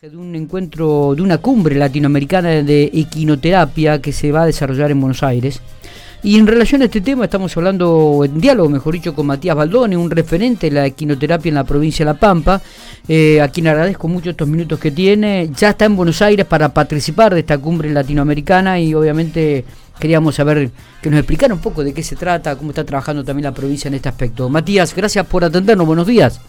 de un encuentro, de una cumbre latinoamericana de equinoterapia que se va a desarrollar en Buenos Aires. Y en relación a este tema estamos hablando en diálogo, mejor dicho, con Matías Baldone, un referente de la equinoterapia en la provincia de La Pampa, eh, a quien agradezco mucho estos minutos que tiene. Ya está en Buenos Aires para participar de esta cumbre latinoamericana y obviamente queríamos saber que nos explicara un poco de qué se trata, cómo está trabajando también la provincia en este aspecto. Matías, gracias por atendernos, buenos días.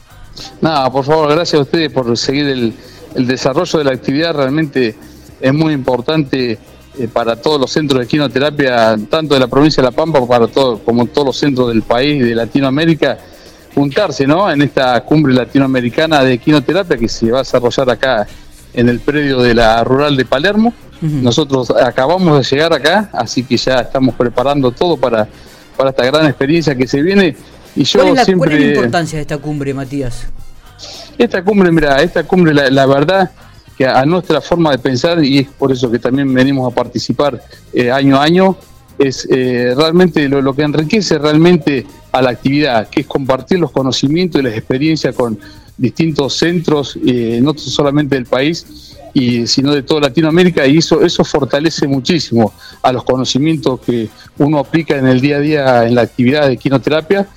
Nada, por favor, gracias a ustedes por seguir el el desarrollo de la actividad realmente es muy importante eh, para todos los centros de quinoterapia, tanto de la provincia de La Pampa para todo, como todos los centros del país, de Latinoamérica, juntarse ¿no? en esta cumbre latinoamericana de quinoterapia que se va a desarrollar acá en el predio de la rural de Palermo. Nosotros acabamos de llegar acá, así que ya estamos preparando todo para, para esta gran experiencia que se viene. Y yo ¿Cuál, es la, siempre... ¿Cuál es la importancia de esta cumbre, Matías? Esta cumbre, mira, esta cumbre, la, verdad que a nuestra forma de pensar, y es por eso que también venimos a participar eh, año a año, es eh, realmente lo, que enriquece realmente a la actividad, que es compartir los conocimientos y las experiencias con distintos centros, eh, no solamente del país, y, sino de toda Latinoamérica, y eso, eso fortalece muchísimo a los conocimientos que uno aplica en el día a día en la actividad de quinoterapia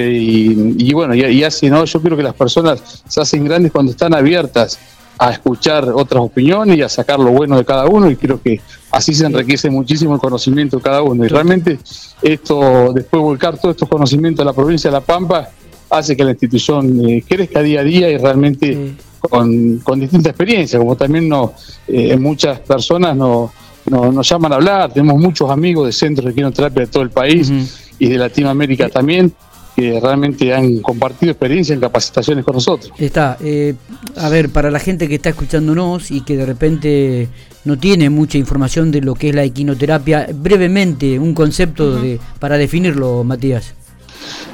y, bueno, y, así, ¿no? Yo creo que las personas se hacen grandes cuando están abiertas a escuchar otras opiniones y a sacar lo bueno de cada uno y creo que así se enriquece muchísimo el conocimiento de cada uno. Y realmente esto, después volcar todos estos conocimientos a la provincia de La Pampa hace que la institución eh, crezca día a día y realmente con, distintas experiencias, como también no, eh, muchas personas no, nos llaman a hablar, tenemos muchos amigos de centros de quinoterapia de todo el país y de Latinoamérica también que realmente han compartido experiencia en capacitaciones con nosotros. Está, eh, a ver, para la gente que está escuchándonos y que de repente no tiene mucha información de lo que es la equinoterapia, brevemente un concepto de, para definirlo, Matías.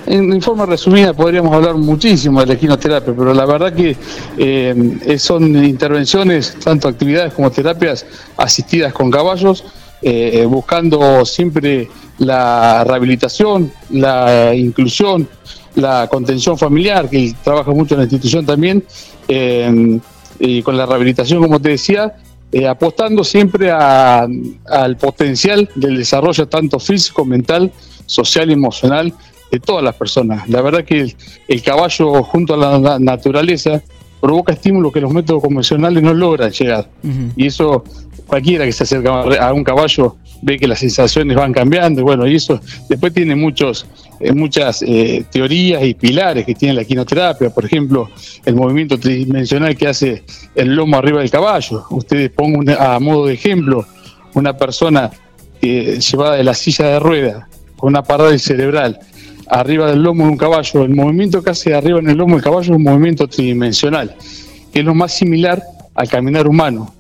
En, forma resumida podríamos hablar muchísimo de la equinoterapia, pero la verdad que eh, son intervenciones, tanto actividades como terapias asistidas con caballos, eh, buscando siempre la rehabilitación, la inclusión, la contención familiar, que trabaja mucho en la institución también, eh, y con la rehabilitación, como te decía, eh, apostando siempre al potencial del desarrollo tanto físico, mental, social y emocional de todas las personas. La verdad que el, caballo junto a la naturaleza provoca estímulos que los métodos convencionales no logran llegar. Y eso cualquiera que se acerca a un caballo ve que las sensaciones van cambiando, bueno, y eso después tiene muchos, eh, muchas eh, teorías y pilares que tiene la quinoterapia, por ejemplo, el movimiento tridimensional que hace el lomo arriba del caballo. Ustedes pongan a modo de ejemplo una persona llevada de la silla de rueda con una parada cerebral arriba del lomo de un caballo, el movimiento que hace arriba en el lomo del caballo es un movimiento tridimensional, que es lo más similar al caminar humano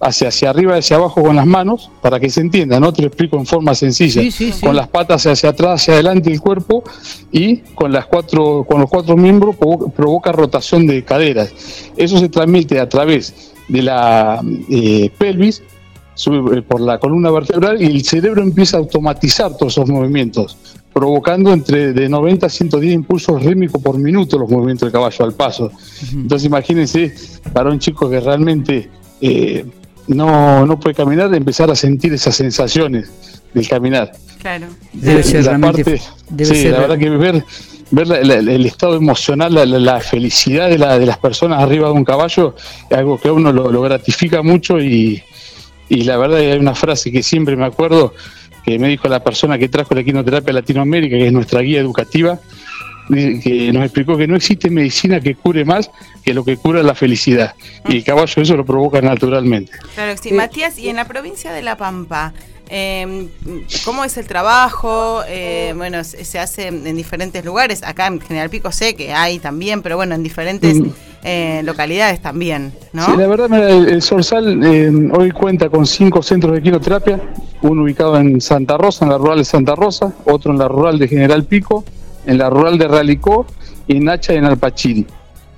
hacia, hacia arriba y hacia abajo con las manos, para que se entienda, ¿no? Te lo explico en forma sencilla. Con las patas hacia atrás, hacia adelante el cuerpo y con las cuatro, con los cuatro miembros provoca, rotación de caderas. Eso se transmite a través de la eh, pelvis sube eh, por la columna vertebral y el cerebro empieza a automatizar todos esos movimientos, provocando entre de 90 a 110 impulsos rítmicos por minuto los movimientos del caballo al paso. Entonces imagínense para un chico que realmente eh, no, no puede caminar, de empezar a sentir esas sensaciones del caminar. Claro. Debe ser la realmente. sí, la verdad que ver, ver el estado emocional, la, felicidad de, la, de las personas arriba de un caballo es algo que a uno lo, gratifica mucho y, y la verdad hay una frase que siempre me acuerdo que me dijo la persona que trajo la quinoterapia a Latinoamérica, que es nuestra guía educativa, que nos explicó que no existe medicina que cure más que lo que cura la felicidad. Y el caballo eso lo provoca naturalmente. Claro sí. Matías, y en la provincia de La Pampa, eh, ¿cómo es el trabajo? Eh, bueno, se hace en diferentes lugares. Acá en General Pico sé que hay también, pero bueno, en diferentes mm. eh, localidades también, ¿no? Sí, la verdad, el, el Sorsal eh, hoy cuenta con cinco centros de quinoterapia, uno ubicado en Santa Rosa, en la rural de Santa Rosa, otro en la rural de General Pico, en la rural de Realicó y en Hacha en Alpachiri,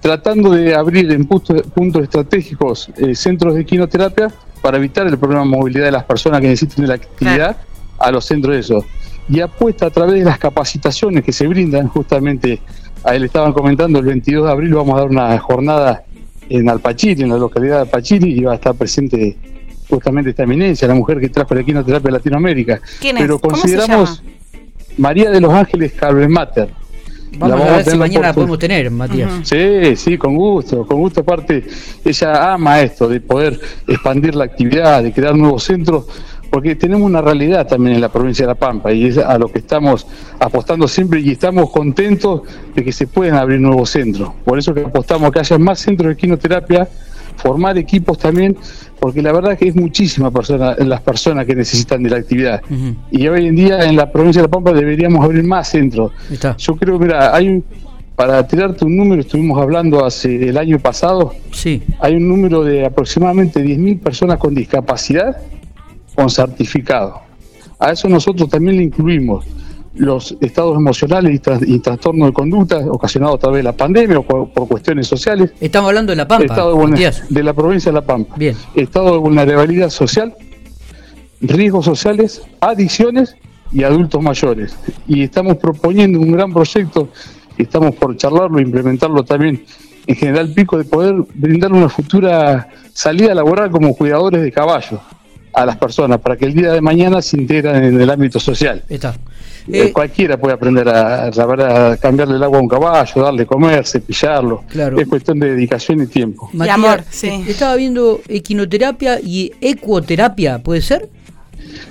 tratando de abrir en puntos, estratégicos eh, centros de quinoterapia para evitar el problema de movilidad de las personas que necesiten de la actividad a los centros de eso. Y apuesta a través de las capacitaciones que se brindan justamente, a él estaban comentando, el 22 de abril vamos a dar una jornada en Alpachiri, en la localidad de Alpachiri, y va a estar presente justamente esta eminencia, la mujer que trajo la equinoterapia a Latinoamérica. ¿Quién es? Pero ¿Cómo se consideramos María de los Ángeles Carmen Mater. Vamos, La a ver si mañana la podemos tener, Matías. Sí, sí, con gusto, con gusto. Aparte, ella ama esto de poder expandir la actividad, de crear nuevos centros, porque tenemos una realidad también en la provincia de La Pampa y es a lo que estamos apostando siempre y estamos contentos de que se pueden abrir nuevos centros. Por eso que apostamos a que haya más centros de quinoterapia, formar equipos también, porque la verdad que es muchísima persona, las personas que necesitan de la actividad. Y hoy en día en la provincia de La Pampa deberíamos abrir más centros. Yo creo, mira, hay un, para tirarte un número, estuvimos hablando hace el año pasado, Sí. hay un número de aproximadamente 10.000 personas con discapacidad con certificado. A eso nosotros también le incluimos los estados emocionales y, tras- y trastornos de conducta ocasionados a través de la pandemia o por, por cuestiones sociales. Estamos hablando de La Pampa, estado de, la provincia de La Pampa. Bien. Estado de vulnerabilidad social, riesgos sociales, adicciones y adultos mayores. Y estamos proponiendo un gran proyecto, y estamos por charlarlo implementarlo también en General Pico, de poder brindar una futura salida laboral como cuidadores de caballos a las personas, para que el día de mañana se integran en el ámbito social. Está. Eh, Eh, cualquiera puede aprender a, cambiarle el agua a un caballo, darle comer, cepillarlo. Claro. Es cuestión de dedicación y tiempo. Matías, amor, sí. eh, Estaba viendo equinoterapia y ecuoterapia, ¿puede ser?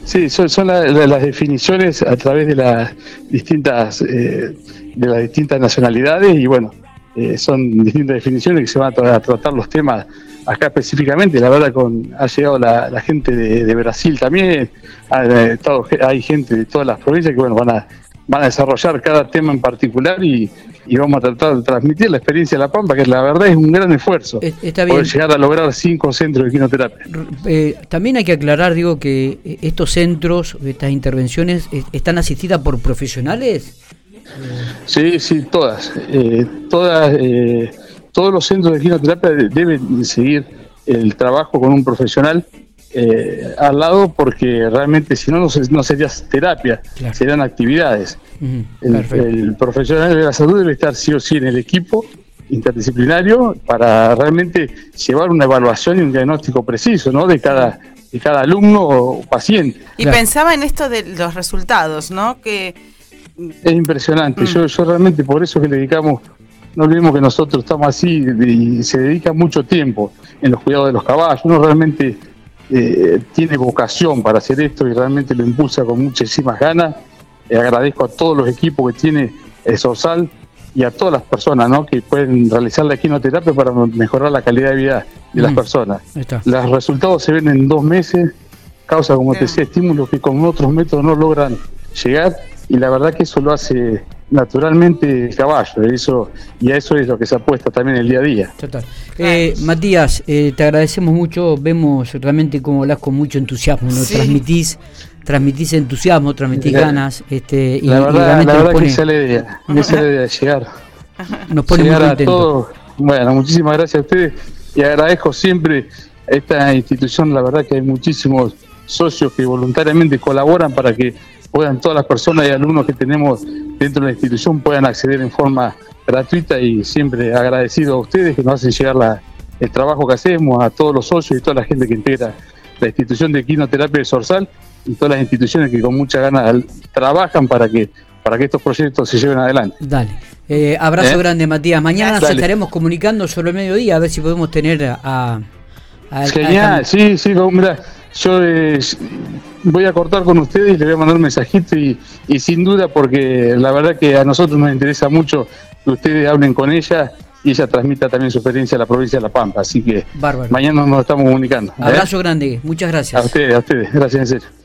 Sí, son, son la- la- las definiciones a través de las distintas eh, de las distintas nacionalidades y bueno, eh, son distintas definiciones que se van a, tra- a tratar los temas acá específicamente. La verdad con ha llegado la, la gente de, de Brasil también, ha eh, estado ge- hay gente de todas las provincias que bueno van a van a desarrollar cada tema en particular y, y vamos a tratar de transmitir la experiencia de La Pampa, que la verdad es un gran esfuerzo. Es- está bien. Poder llegar a lograr cinco centros de quinoterapia. Eh, también hay que aclarar, digo, que eh, estos centros, estas intervenciones, eh, están asistidas por profesionales. Sí, sí, todas. Eh, todas eh, todos los centros de quinoterapia de- deben seguir el trabajo con un profesional eh, al lado porque realmente si no, no, se- no sería terapia, Claro. serían actividades. El, profesional de la salud debe estar sí o sí en el equipo interdisciplinario para realmente llevar una evaluación y un diagnóstico preciso ¿no? de, cada, de cada alumno o paciente. Y Claro. pensaba en esto de los resultados, ¿no? Que Es impresionante. Mm. Yo, yo realmente por eso que le dedicamos, no olvidemos que nosotros estamos así y se dedica mucho tiempo en los cuidados de los caballos. Uno realmente eh, tiene vocación para hacer esto y realmente lo impulsa con muchísimas ganas. Eh, agradezco a todos los equipos que tiene el Sorsal y a todas las personas ¿no? que pueden realizar la quinoterapia para mejorar la calidad de vida de las Mm. personas. Los resultados se ven en dos meses, causa, como te decía, estímulos que con otros métodos no logran llegar y la verdad que eso lo hace naturalmente el caballo eso y a eso es lo que se apuesta también el día a día. Total. Eh, Matías, eh, te agradecemos mucho, vemos realmente cómo hablas con mucho entusiasmo, ¿no? Sí. transmitís, transmitís entusiasmo, transmitís La- ganas, este, y, la y verdad, realmente la nos verdad pone, que esa es la idea, esa es la idea de llegar, nos pone muy llegar a contentos. todos. Bueno, muchísimas gracias a ustedes y agradezco siempre a esta institución, la verdad que hay muchísimos socios que voluntariamente colaboran para que puedan todas las personas y alumnos que tenemos dentro de la institución puedan acceder en forma gratuita y siempre agradecido a ustedes que nos hacen llegar la- el trabajo que hacemos, a todos los socios y toda la gente que integra la institución de quinoterapia de Sorsal y todas las instituciones que con mucha ganas trabajan para que para que estos proyectos se lleven adelante. Dale. Eh, abrazo ¿Eh? grande, Matías. Mañana nos estaremos comunicando sobre el mediodía a ver si podemos tener a. a- a- Genial, a- sí, sí, mira, yo eh, voy a cortar con ustedes y le voy a mandar un mensajito y, y sin duda porque la verdad que a nosotros nos interesa mucho que ustedes hablen con ella y ella transmita también su experiencia a la provincia de La Pampa, así que Bárbaro. mañana nos estamos comunicando. ¿eh? Abrazo grande, muchas gracias. A ustedes, a ustedes, gracias en serio.